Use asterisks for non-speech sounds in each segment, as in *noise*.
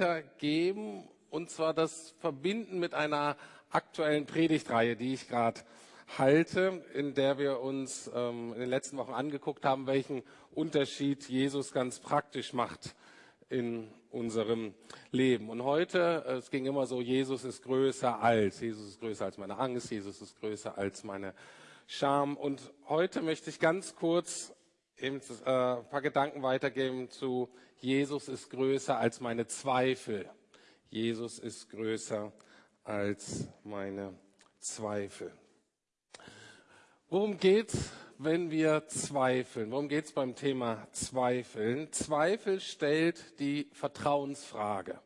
weitergeben und zwar das verbinden mit einer aktuellen Predigtreihe, die ich gerade halte, in der wir uns ähm, in den letzten Wochen angeguckt haben, welchen Unterschied Jesus ganz praktisch macht in unserem Leben. Und heute, äh, es ging immer so, Jesus ist größer als, Jesus ist größer als meine Angst, Jesus ist größer als meine Scham. Und heute möchte ich ganz kurz eben, äh, ein paar Gedanken weitergeben zu Jesus ist größer als meine Zweifel. Jesus ist größer als meine Zweifel. Worum geht's, wenn wir zweifeln? Worum geht's beim Thema Zweifeln? Zweifel stellt die Vertrauensfrage.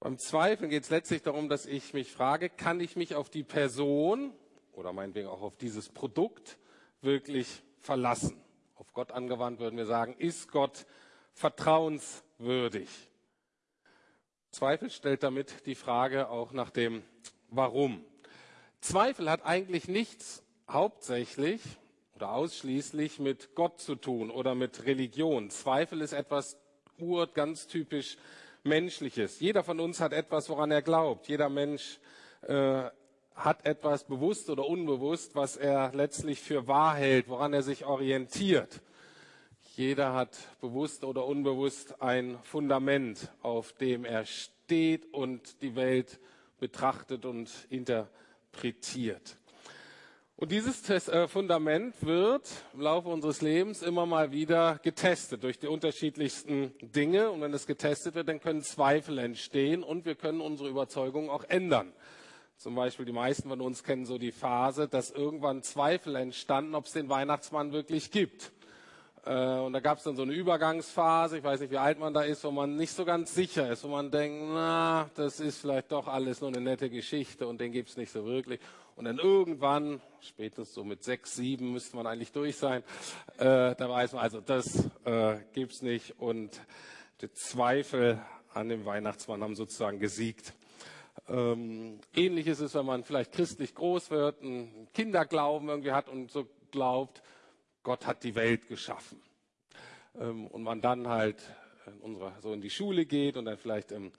Beim Zweifeln geht es letztlich darum, dass ich mich frage, kann ich mich auf die Person oder meinetwegen auch auf dieses Produkt wirklich verlassen? Auf Gott angewandt würden wir sagen, ist Gott vertrauenswürdig? Zweifel stellt damit die Frage auch nach dem Warum. Zweifel hat eigentlich nichts hauptsächlich oder ausschließlich mit Gott zu tun oder mit Religion. Zweifel ist etwas ur ganz typisch Menschliches. Jeder von uns hat etwas, woran er glaubt. Jeder Mensch äh, hat etwas bewusst oder unbewusst, was er letztlich für wahr hält, woran er sich orientiert. Jeder hat bewusst oder unbewusst ein Fundament, auf dem er steht und die Welt betrachtet und interpretiert. Und dieses äh, Fundament wird im Laufe unseres Lebens immer mal wieder getestet durch die unterschiedlichsten Dinge. Und wenn es getestet wird, dann können Zweifel entstehen und wir können unsere Überzeugung auch ändern. Zum Beispiel die meisten von uns kennen so die Phase, dass irgendwann Zweifel entstanden, ob es den Weihnachtsmann wirklich gibt. Äh, und da gab es dann so eine Übergangsphase, ich weiß nicht, wie alt man da ist, wo man nicht so ganz sicher ist, wo man denkt, na, das ist vielleicht doch alles nur eine nette Geschichte und den gibt es nicht so wirklich. Und dann irgendwann, spätestens so mit sechs, sieben müsste man eigentlich durch sein, äh, da weiß man, also das äh, es nicht und die Zweifel an dem Weihnachtsmann haben sozusagen gesiegt. Ähm, ähnlich ist es, wenn man vielleicht christlich groß wird, einen Kinderglauben irgendwie hat und so glaubt, Gott hat die Welt geschaffen. Ähm, und man dann halt in unserer, so in die Schule geht und dann vielleicht im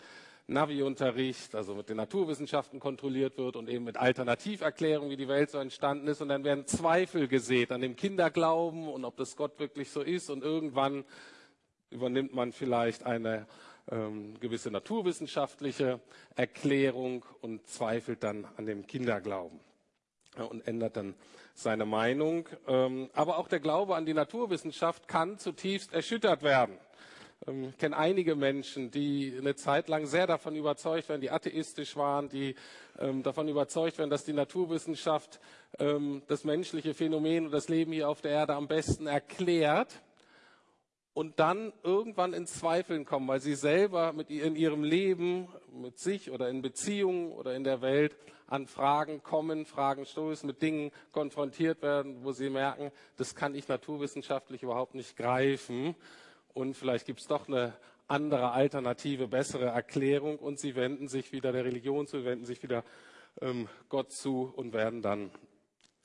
Navi-Unterricht, also mit den Naturwissenschaften kontrolliert wird und eben mit Alternativerklärungen, wie die Welt so entstanden ist. Und dann werden Zweifel gesät an dem Kinderglauben und ob das Gott wirklich so ist. Und irgendwann übernimmt man vielleicht eine ähm, gewisse naturwissenschaftliche Erklärung und zweifelt dann an dem Kinderglauben und ändert dann seine Meinung. Ähm, aber auch der Glaube an die Naturwissenschaft kann zutiefst erschüttert werden. Ähm, ich kenne einige Menschen, die eine Zeit lang sehr davon überzeugt werden, die atheistisch waren, die ähm, davon überzeugt werden, dass die Naturwissenschaft das menschliche Phänomen und das Leben hier auf der Erde am besten erklärt und dann irgendwann in Zweifeln kommen, weil sie selber mit in ihrem Leben, mit sich oder in Beziehungen oder in der Welt an Fragen kommen, Fragen stoßen, mit Dingen konfrontiert werden, wo sie merken, das kann ich naturwissenschaftlich überhaupt nicht greifen. Und vielleicht gibt es doch eine andere, alternative, bessere Erklärung und sie wenden sich wieder der Religion zu, wenden sich wieder ähm, Gott zu und werden dann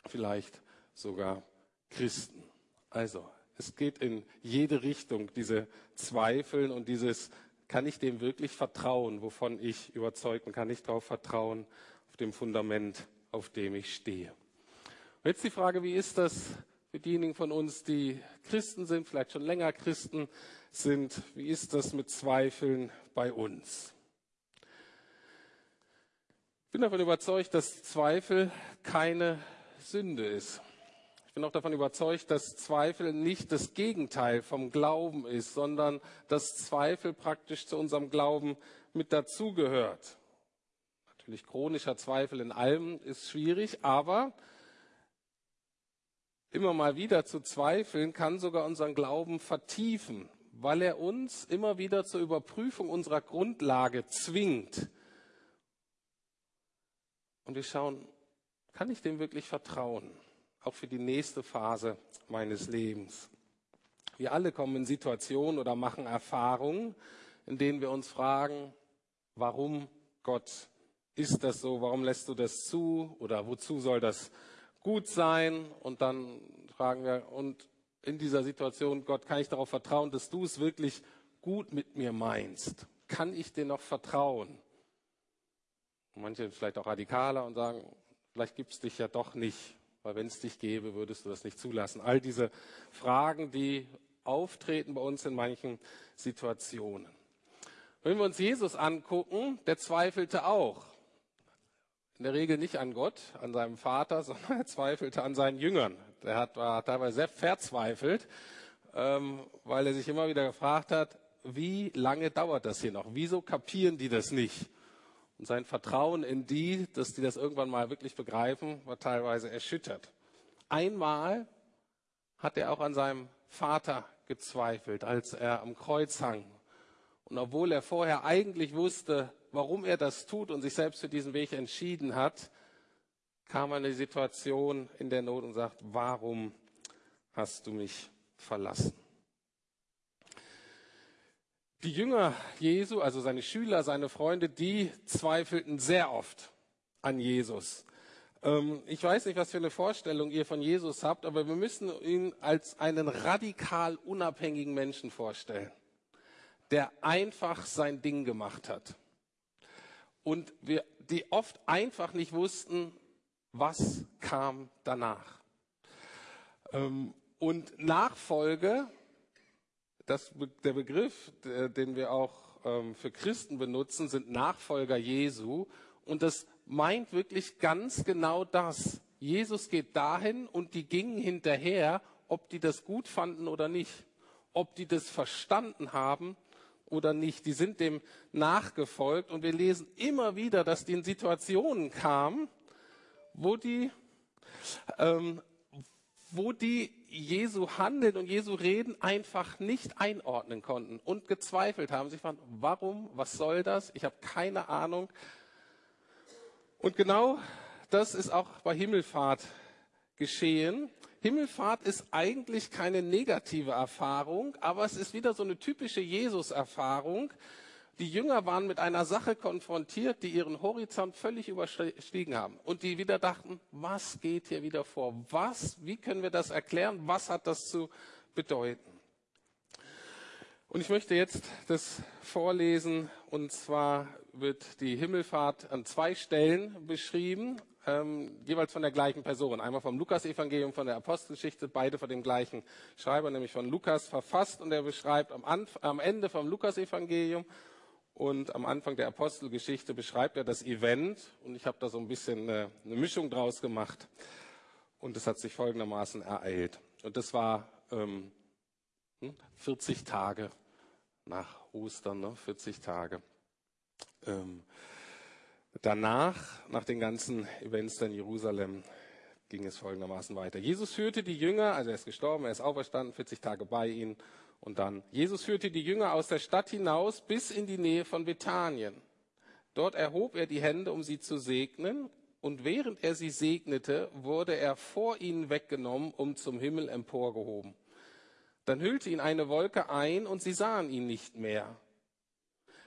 vielleicht sogar Christen. Also, es geht in jede Richtung, diese Zweifeln und dieses, kann ich dem wirklich vertrauen, wovon ich überzeugt bin, kann ich darauf vertrauen, auf dem Fundament, auf dem ich stehe. Und jetzt die Frage, wie ist das für diejenigen von uns, die Christen sind, vielleicht schon länger Christen sind, wie ist das mit Zweifeln bei uns? Ich bin davon überzeugt, dass Zweifel keine Sünde ist. Ich bin auch davon überzeugt, dass Zweifel nicht das Gegenteil vom Glauben ist, sondern dass Zweifel praktisch zu unserem Glauben mit dazugehört. Natürlich chronischer Zweifel in allem ist schwierig, aber immer mal wieder zu zweifeln kann sogar unseren Glauben vertiefen, weil er uns immer wieder zur Überprüfung unserer Grundlage zwingt. Und wir schauen, kann ich dem wirklich vertrauen? Auch für die nächste Phase meines Lebens. Wir alle kommen in Situationen oder machen Erfahrungen, in denen wir uns fragen, warum Gott ist das so? Warum lässt du das zu? Oder wozu soll das gut sein? Und dann fragen wir, und in dieser Situation, Gott, kann ich darauf vertrauen, dass du es wirklich gut mit mir meinst? Kann ich dir noch vertrauen? Manche vielleicht auch radikaler und sagen, vielleicht gibt es dich ja doch nicht, weil wenn es dich gäbe, würdest du das nicht zulassen. All diese Fragen, die auftreten bei uns in manchen Situationen. Wenn wir uns Jesus angucken, der zweifelte auch. In der Regel nicht an Gott, an seinem Vater, *laughs* sondern er zweifelte an seinen Jüngern. Der hat, war teilweise sehr verzweifelt, ähm, weil er sich immer wieder gefragt hat, wie lange dauert das hier noch? Wieso kapieren die das nicht? Und sein Vertrauen in die, dass die das irgendwann mal wirklich begreifen, war teilweise erschüttert. Einmal hat er auch an seinem Vater gezweifelt, als er am Kreuz hang. Und obwohl er vorher eigentlich wusste, warum er das tut und sich selbst für diesen Weg entschieden hat, kam er in die Situation in der Not und sagt, warum hast du mich verlassen? Die Jünger Jesu, also seine Schüler, seine Freunde, die zweifelten sehr oft an Jesus. Ähm, ich weiß nicht, was für eine Vorstellung ihr von Jesus habt, aber wir müssen ihn als einen radikal unabhängigen Menschen vorstellen, der einfach sein Ding gemacht hat. Und wir, die oft einfach nicht wussten, was kam danach. Ähm, und Nachfolge, das, der Begriff, den wir auch ähm, für Christen benutzen, sind Nachfolger Jesu. Und das meint wirklich ganz genau das. Jesus geht dahin und die gingen hinterher, ob die das gut fanden oder nicht, ob die das verstanden haben oder nicht. Die sind dem nachgefolgt und wir lesen immer wieder, dass die in Situationen kamen, wo die, ähm, wo die Jesu Handeln und Jesu Reden einfach nicht einordnen konnten und gezweifelt haben. Sie fanden, warum, was soll das? Ich habe keine Ahnung. Und genau das ist auch bei Himmelfahrt geschehen. Himmelfahrt ist eigentlich keine negative Erfahrung, aber es ist wieder so eine typische Jesus-Erfahrung. Die Jünger waren mit einer Sache konfrontiert, die ihren Horizont völlig überstiegen haben und die wieder dachten, was geht hier wieder vor? Was, wie können wir das erklären? Was hat das zu bedeuten? Und ich möchte jetzt das vorlesen, und zwar wird die Himmelfahrt an zwei Stellen beschrieben, ähm, jeweils von der gleichen Person. Einmal vom Lukas-Evangelium, von der Apostelgeschichte, beide von dem gleichen Schreiber, nämlich von Lukas verfasst. Und er beschreibt am, Anf am Ende vom Lukas-Evangelium und am Anfang der Apostelgeschichte beschreibt er das Event. Und ich habe da so ein bisschen eine, eine Mischung draus gemacht. Und es hat sich folgendermaßen ereilt. Und das war ähm, 40 hm, Tage nach Ostern, ne? 40 Tage. Ähm, danach, nach den ganzen Events in Jerusalem, ging es folgendermaßen weiter. Jesus führte die Jünger, also er ist gestorben, er ist auferstanden, 40 Tage bei ihnen. Und dann, Jesus führte die Jünger aus der Stadt hinaus bis in die Nähe von Bethanien. Dort erhob er die Hände, um sie zu segnen. Und während er sie segnete, wurde er vor ihnen weggenommen, um zum Himmel emporgehoben. Dann hüllte ihn eine Wolke ein und sie sahen ihn nicht mehr.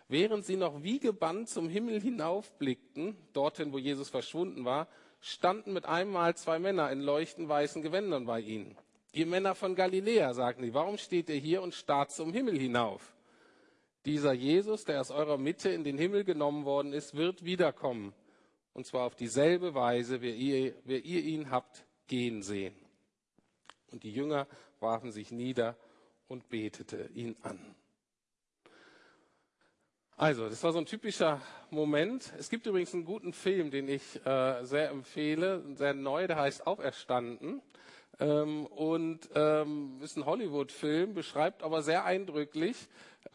Während sie noch wie gebannt zum Himmel hinaufblickten, dorthin, wo Jesus verschwunden war, standen mit einem Mal zwei Männer in leuchtend weißen Gewändern bei ihnen. Ihr Männer von Galiläa, sagten sie, warum steht ihr hier und starrt zum Himmel hinauf? Dieser Jesus, der aus eurer Mitte in den Himmel genommen worden ist, wird wiederkommen. Und zwar auf dieselbe Weise, wie ihr, wie ihr ihn habt gehen sehen. Und die Jünger warfen sich nieder und betete ihn an. Also, das war so ein typischer Moment. Es gibt übrigens einen guten Film, den ich äh, sehr empfehle, sehr neu, der heißt Auferstanden. Ähm, und ähm, ist ein Hollywood-Film, beschreibt aber sehr eindrücklich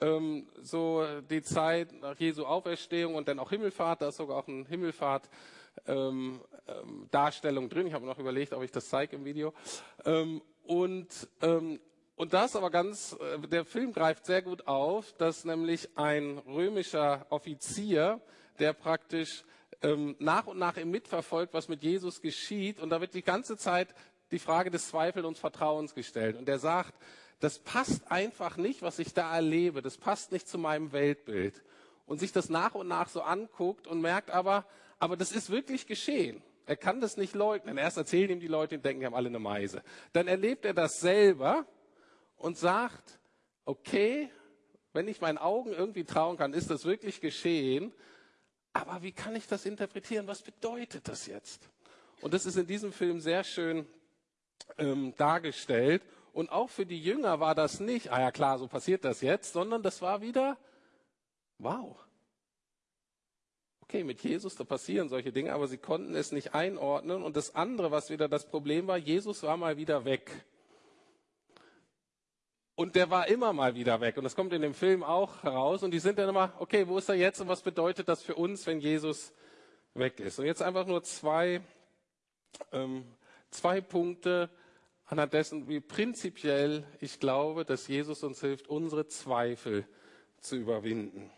ähm, so die Zeit nach Jesu Auferstehung und dann auch Himmelfahrt. Da ist sogar auch ein Himmelfahrt. Ähm, ähm, Darstellung drin. Ich habe noch überlegt, ob ich das zeige im Video. Ähm, und, ähm, und das aber ganz, äh, der Film greift sehr gut auf, dass nämlich ein römischer Offizier, der praktisch ähm, nach und nach im mitverfolgt, was mit Jesus geschieht. Und da wird die ganze Zeit die Frage des Zweifels und Vertrauens gestellt. Und er sagt, das passt einfach nicht, was ich da erlebe. Das passt nicht zu meinem Weltbild. Und sich das nach und nach so anguckt und merkt aber, aber das ist wirklich geschehen. Er kann das nicht leugnen. Erst erzählen ihm die Leute und denken, die haben alle eine Meise. Dann erlebt er das selber und sagt, okay, wenn ich meinen Augen irgendwie trauen kann, ist das wirklich geschehen. Aber wie kann ich das interpretieren? Was bedeutet das jetzt? Und das ist in diesem Film sehr schön ähm, dargestellt. Und auch für die Jünger war das nicht, ah ja klar, so passiert das jetzt, sondern das war wieder, wow. Okay, mit Jesus, da passieren solche Dinge, aber sie konnten es nicht einordnen. Und das andere, was wieder das Problem war, Jesus war mal wieder weg. Und der war immer mal wieder weg. Und das kommt in dem Film auch heraus. Und die sind dann immer, okay, wo ist er jetzt und was bedeutet das für uns, wenn Jesus weg ist? Und jetzt einfach nur zwei, ähm, zwei Punkte anhand dessen, wie prinzipiell ich glaube, dass Jesus uns hilft, unsere Zweifel zu überwinden.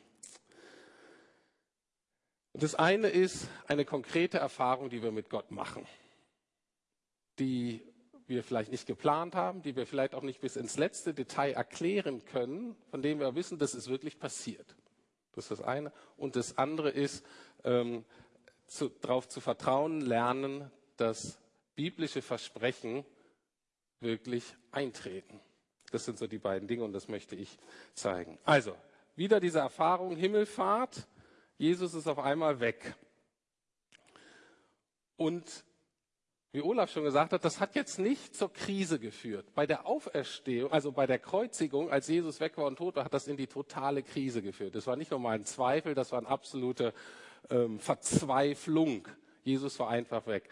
Und das eine ist eine konkrete Erfahrung, die wir mit Gott machen, die wir vielleicht nicht geplant haben, die wir vielleicht auch nicht bis ins letzte Detail erklären können, von dem wir wissen, dass es wirklich passiert. Das ist das eine. Und das andere ist, ähm, darauf zu vertrauen, lernen, dass biblische Versprechen wirklich eintreten. Das sind so die beiden Dinge und das möchte ich zeigen. Also, wieder diese Erfahrung Himmelfahrt. Jesus ist auf einmal weg. Und wie Olaf schon gesagt hat, das hat jetzt nicht zur Krise geführt. Bei der Auferstehung, also bei der Kreuzigung, als Jesus weg war und tot war, hat das in die totale Krise geführt. Das war nicht nur mal ein Zweifel, das war eine absolute ähm, Verzweiflung. Jesus war einfach weg.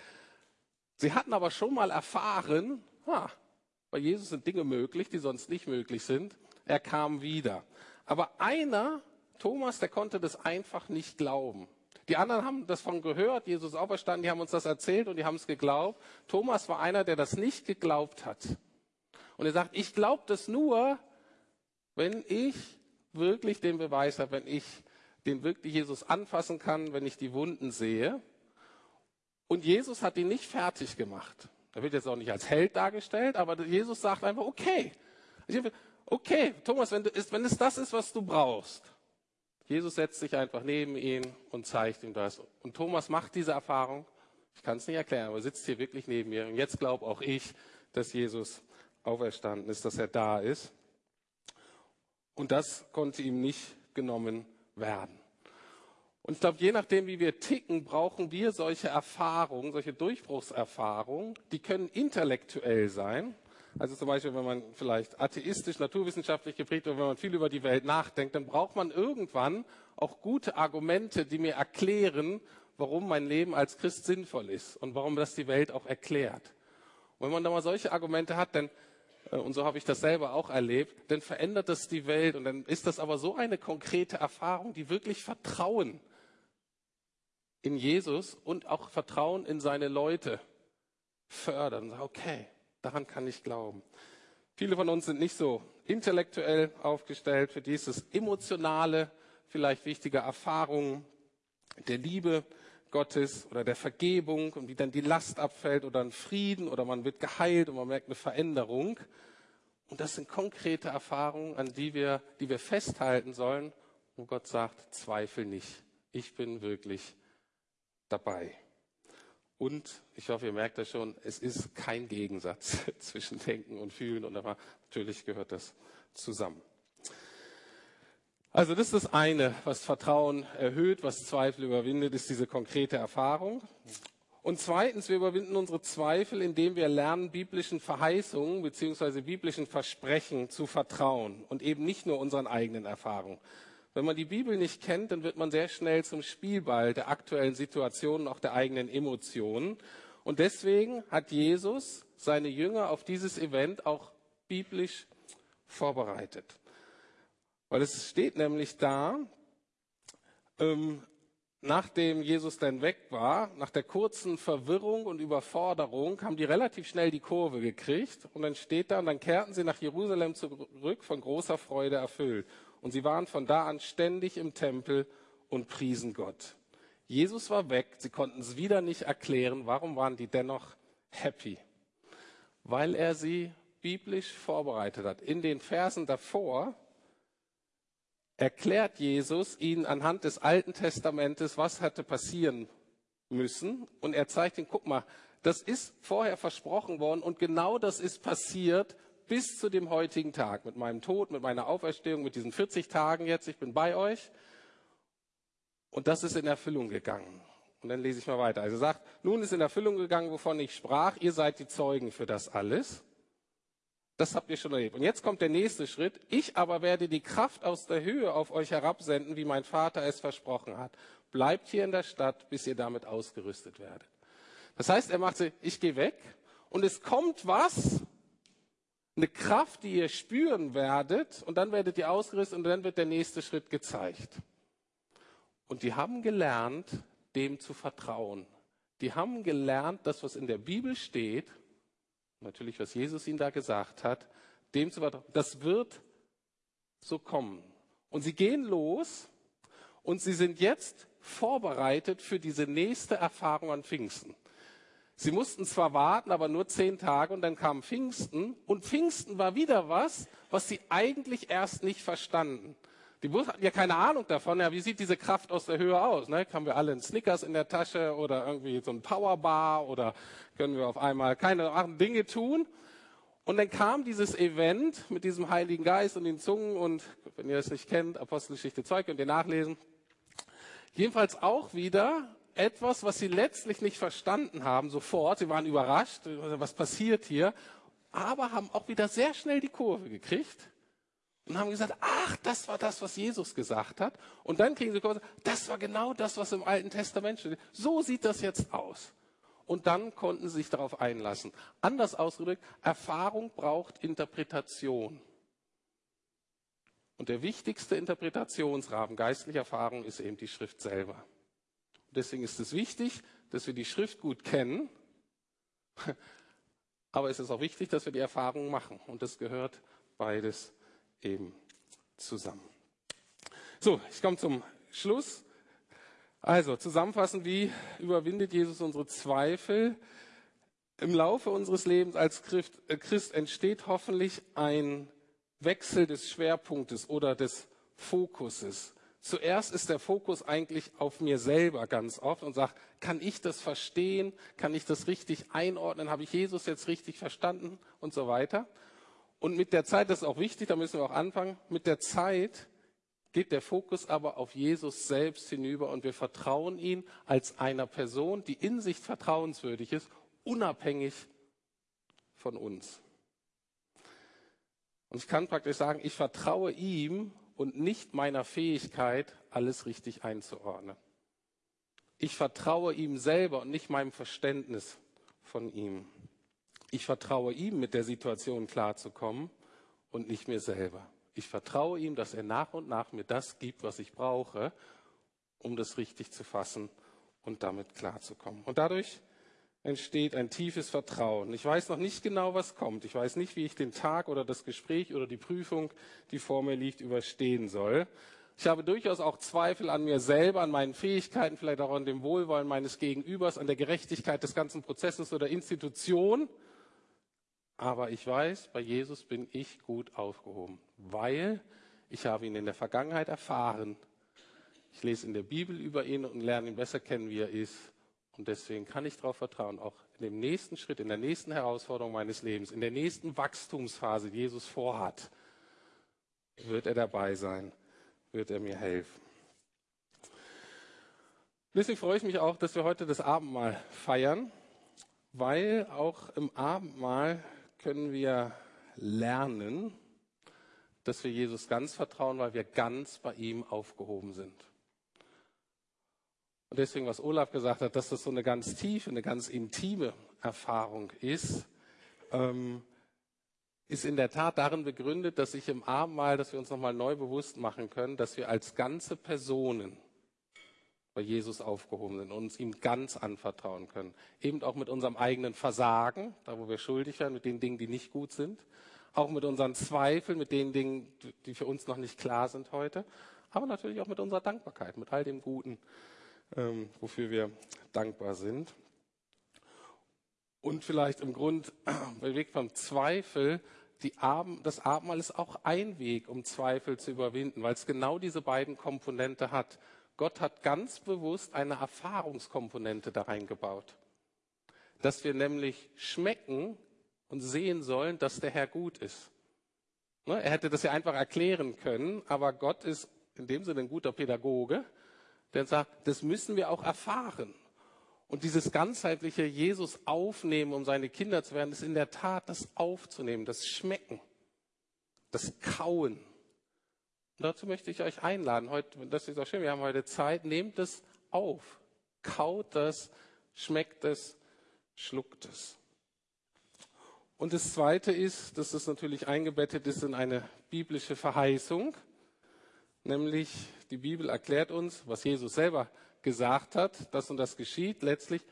Sie hatten aber schon mal erfahren, ha, bei Jesus sind Dinge möglich, die sonst nicht möglich sind. Er kam wieder. Aber einer, Thomas, der konnte das einfach nicht glauben. Die anderen haben das von gehört, Jesus auferstanden, die haben uns das erzählt und die haben es geglaubt. Thomas war einer, der das nicht geglaubt hat. Und er sagt, ich glaube das nur, wenn ich wirklich den Beweis habe, wenn ich den wirklich Jesus anfassen kann, wenn ich die Wunden sehe. Und Jesus hat ihn nicht fertig gemacht. Er wird jetzt auch nicht als Held dargestellt, aber Jesus sagt einfach, okay, okay, Thomas, wenn, du, wenn es das ist, was du brauchst. Jesus setzt sich einfach neben ihn und zeigt ihm das. Und Thomas macht diese Erfahrung. Ich kann es nicht erklären, aber er sitzt hier wirklich neben mir. Und jetzt glaube auch ich, dass Jesus auferstanden ist, dass er da ist. Und das konnte ihm nicht genommen werden. Und ich glaube, je nachdem, wie wir ticken, brauchen wir solche Erfahrungen, solche Durchbruchserfahrungen, die können intellektuell sein. Also zum Beispiel, wenn man vielleicht atheistisch, naturwissenschaftlich geprägt oder wenn man viel über die Welt nachdenkt, dann braucht man irgendwann auch gute Argumente, die mir erklären, warum mein Leben als Christ sinnvoll ist und warum das die Welt auch erklärt. Und wenn man da mal solche Argumente hat, dann äh, und so habe ich das selber auch erlebt, dann verändert das die Welt und dann ist das aber so eine konkrete Erfahrung, die wirklich Vertrauen in Jesus und auch Vertrauen in seine Leute fördern. Okay, daran kann ich glauben. Viele von uns sind nicht so intellektuell aufgestellt. Für die ist es emotionale, vielleicht wichtige Erfahrungen der Liebe Gottes oder der Vergebung und wie dann die Last abfällt oder ein Frieden oder man wird geheilt und man merkt eine Veränderung. Und das sind konkrete Erfahrungen, an die wir, die wir festhalten sollen. Und Gott sagt, zweifel nicht. Ich bin wirklich dabei. Und ich hoffe, ihr merkt das schon, es ist kein Gegensatz *laughs* zwischen Denken und Fühlen, und aber natürlich gehört das zusammen. Also das ist das eine, was Vertrauen erhöht, was Zweifel überwindet, ist diese konkrete Erfahrung. Und zweitens, wir überwinden unsere Zweifel, indem wir lernen, biblischen Verheißungen beziehungsweise biblischen Versprechen zu vertrauen und eben nicht nur unseren eigenen Erfahrungen. Wenn man die Bibel nicht kennt, dann wird man sehr schnell zum Spielball der aktuellen Situation, auch der eigenen Emotionen. Und deswegen hat Jesus seine Jünger auf dieses Event auch biblisch vorbereitet. Weil es steht nämlich da, ähm, nachdem Jesus dann weg war, nach der kurzen Verwirrung und Überforderung, haben die relativ schnell die Kurve gekriegt. Und dann steht da, und dann kehrten sie nach Jerusalem zurück, von großer Freude erfüllt. Und sie waren von da an ständig im Tempel und priesen Gott. Jesus war weg, sie konnten es wieder nicht erklären. Warum waren die dennoch happy? Weil er sie biblisch vorbereitet hat. In den Versen davor erklärt Jesus ihnen anhand des Alten Testamentes, was hätte passieren müssen. Und er zeigt ihnen, guck mal, das ist vorher versprochen worden und genau das ist passiert bis zu dem heutigen Tag, mit meinem Tod, mit meiner Auferstehung, mit diesen 40 Tagen jetzt, ich bin bei euch. Und das ist in Erfüllung gegangen. Und dann lese ich mal weiter. Also sagt, nun ist in Erfüllung gegangen, wovon ich sprach, ihr seid die Zeugen für das alles. Das habt ihr schon erlebt. Und jetzt kommt der nächste Schritt. Ich aber werde die Kraft aus der Höhe auf euch herabsenden, wie mein Vater es versprochen hat. Bleibt hier in der Stadt, bis ihr damit ausgerüstet werdet. Das heißt, er macht sie, ich gehe weg und es kommt was, eine Kraft, die ihr spüren werdet und dann werdet ihr ausgerüstet und dann wird der nächste Schritt gezeigt. Und die haben gelernt, dem zu vertrauen. Die haben gelernt, das, was in der Bibel steht, natürlich, was Jesus ihnen da gesagt hat, dem zu vertrauen. Das wird so kommen. Und sie gehen los und sie sind jetzt vorbereitet für diese nächste Erfahrung an Pfingsten. Sie mussten zwar warten, aber nur zehn Tage und dann kam Pfingsten und Pfingsten war wieder was, was sie eigentlich erst nicht verstanden. Die hatten ja keine Ahnung davon, ja, wie sieht diese Kraft aus der Höhe aus? Ne? Haben wir alle einen Snickers in der Tasche oder irgendwie so ein Powerbar oder können wir auf einmal keine Dinge tun? Und dann kam dieses Event mit diesem Heiligen Geist und den Zungen und wenn ihr das nicht kennt, Apostelgeschichte 2 könnt ihr nachlesen. Jedenfalls auch wieder etwas, was sie letztlich nicht verstanden haben sofort. Sie waren überrascht, was passiert hier, aber haben auch wieder sehr schnell die Kurve gekriegt und haben gesagt, ach, das war das, was Jesus gesagt hat. Und dann kriegen sie Kurve, das war genau das, was im Alten Testament steht. So sieht das jetzt aus. Und dann konnten sie sich darauf einlassen. Anders ausgedrückt, Erfahrung braucht Interpretation. Und der wichtigste Interpretationsrahmen geistlicher Erfahrung ist eben die Schrift selber. Deswegen ist es wichtig, dass wir die Schrift gut kennen. *laughs* Aber es ist auch wichtig, dass wir die Erfahrung machen. Und das gehört beides eben zusammen. So, ich komme zum Schluss. Also, zusammenfassend, wie überwindet Jesus unsere Zweifel? Im Laufe unseres Lebens als äh, Christ entsteht hoffentlich ein Wechsel des Schwerpunktes oder des Fokuses. Zuerst ist der Fokus eigentlich auf mir selber ganz oft und sagt, kann ich das verstehen? Kann ich das richtig einordnen? Habe ich Jesus jetzt richtig verstanden? Und so weiter. Und mit der Zeit, das ist auch wichtig, da müssen wir auch anfangen, mit der Zeit geht der Fokus aber auf Jesus selbst hinüber und wir vertrauen ihn als einer Person, die in sich vertrauenswürdig ist, unabhängig von uns. Und ich kann praktisch sagen, ich vertraue ihm und nicht meiner Fähigkeit, alles richtig einzuordnen. Ich vertraue ihm selber und nicht meinem Verständnis von ihm. Ich vertraue ihm, mit der Situation klarzukommen und nicht mir selber. Ich vertraue ihm, dass er nach und nach mir das gibt, was ich brauche, um das richtig zu fassen und damit klarzukommen. Und dadurch entsteht ein tiefes Vertrauen. Ich weiß noch nicht genau, was kommt. Ich weiß nicht, wie ich den Tag oder das Gespräch oder die Prüfung, die vor mir liegt, überstehen soll. Ich habe durchaus auch Zweifel an mir selber, an meinen Fähigkeiten, vielleicht auch an dem Wohlwollen meines Gegenübers, an der Gerechtigkeit des ganzen Prozesses oder Institution. Aber ich weiß, bei Jesus bin ich gut aufgehoben, weil ich habe ihn in der Vergangenheit erfahren. Ich lese in der Bibel über ihn und lerne ihn besser kennen, wie er ist. Und deswegen kann ich darauf vertrauen, auch in dem nächsten Schritt, in der nächsten Herausforderung meines Lebens, in der nächsten Wachstumsphase, die Jesus vorhat, wird er dabei sein, wird er mir helfen. Deswegen freue ich mich auch, dass wir heute das Abendmahl feiern, weil auch im Abendmahl können wir lernen, dass wir Jesus ganz vertrauen, weil wir ganz bei ihm aufgehoben sind. Und deswegen, was Olaf gesagt hat, dass das so eine ganz tiefe, eine ganz intime Erfahrung ist, ähm, ist in der Tat darin begründet, dass sich im Abendmahl, dass wir uns nochmal neu bewusst machen können, dass wir als ganze Personen bei Jesus aufgehoben sind und uns ihm ganz anvertrauen können. Eben auch mit unserem eigenen Versagen, da wo wir schuldig werden, mit den Dingen, die nicht gut sind. Auch mit unseren Zweifeln, mit den Dingen, die für uns noch nicht klar sind heute. Aber natürlich auch mit unserer Dankbarkeit, mit all dem Guten, ähm, wofür wir dankbar sind. Und vielleicht im Grund, *clears throat* bei Weg vom Zweifel, Abend, das Abendmahl ist auch ein Weg, um Zweifel zu überwinden, weil es genau diese beiden Komponente hat. Gott hat ganz bewusst eine Erfahrungskomponente da reingebaut. Dass wir nämlich schmecken und sehen sollen, dass der Herr gut ist. Ne, er hätte das ja einfach erklären können, aber Gott ist in dem Sinne ein guter Pädagoge, der sagt, das müssen wir auch erfahren. Und dieses ganzheitliche Jesus aufnehmen, um seine Kinder zu werden, ist in der Tat das Aufzunehmen, das Schmecken, das Kauen. Und dazu möchte ich euch einladen. Heute, das ist auch schön, wir haben heute Zeit. Nehmt es auf. Kaut das, schmeckt es, schluckt es. Und das Zweite ist, dass es natürlich eingebettet ist in eine biblische Verheißung, nämlich die Bibel erklärt uns, was Jesus selber gesagt hat, dass und das geschieht letztlich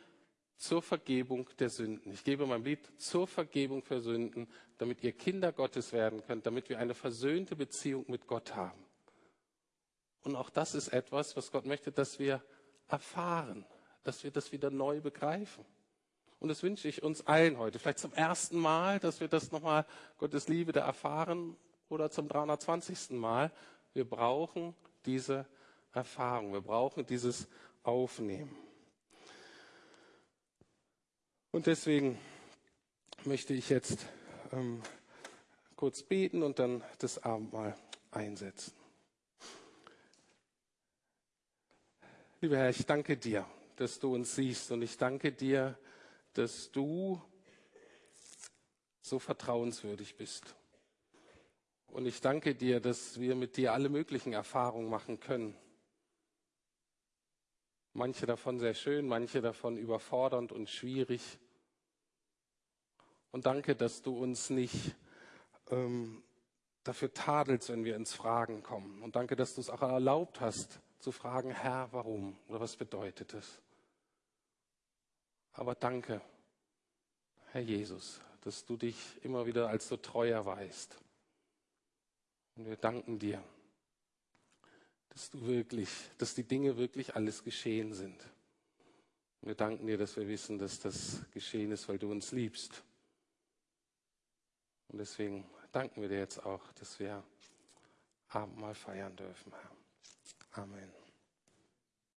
zur Vergebung der Sünden. Ich gebe mein Lied zur Vergebung für Sünden, damit ihr Kinder Gottes werden könnt, damit wir eine versöhnte Beziehung mit Gott haben. Und auch das ist etwas, was Gott möchte, dass wir erfahren, dass wir das wieder neu begreifen. Und das wünsche ich uns allen heute. Vielleicht zum ersten Mal, dass wir das nochmal Gottes Liebe da erfahren oder zum 320. Mal. Wir brauchen diese Erfahrung. Wir brauchen dieses Aufnehmen. Und deswegen möchte ich jetzt ähm, kurz beten und dann das Abendmahl einsetzen. Lieber Herr, ich danke dir, dass du uns siehst und ich danke dir, dass du so vertrauenswürdig bist. Und ich danke dir, dass wir mit dir alle möglichen Erfahrungen machen können. Manche davon sehr schön, manche davon überfordernd und schwierig. Und danke, dass du uns nicht ähm, dafür tadelst, wenn wir ins Fragen kommen. Und danke, dass du es auch erlaubt hast, zu fragen, Herr, warum oder was bedeutet es? Aber danke, Herr Jesus, dass du dich immer wieder als so treu erweist. Und wir danken dir, dass du wirklich, dass die Dinge wirklich alles geschehen sind. Und wir danken dir, dass wir wissen, dass das geschehen ist, weil du uns liebst. Und deswegen danken wir dir jetzt auch, dass wir Abendmahl feiern dürfen, Herr. Amen.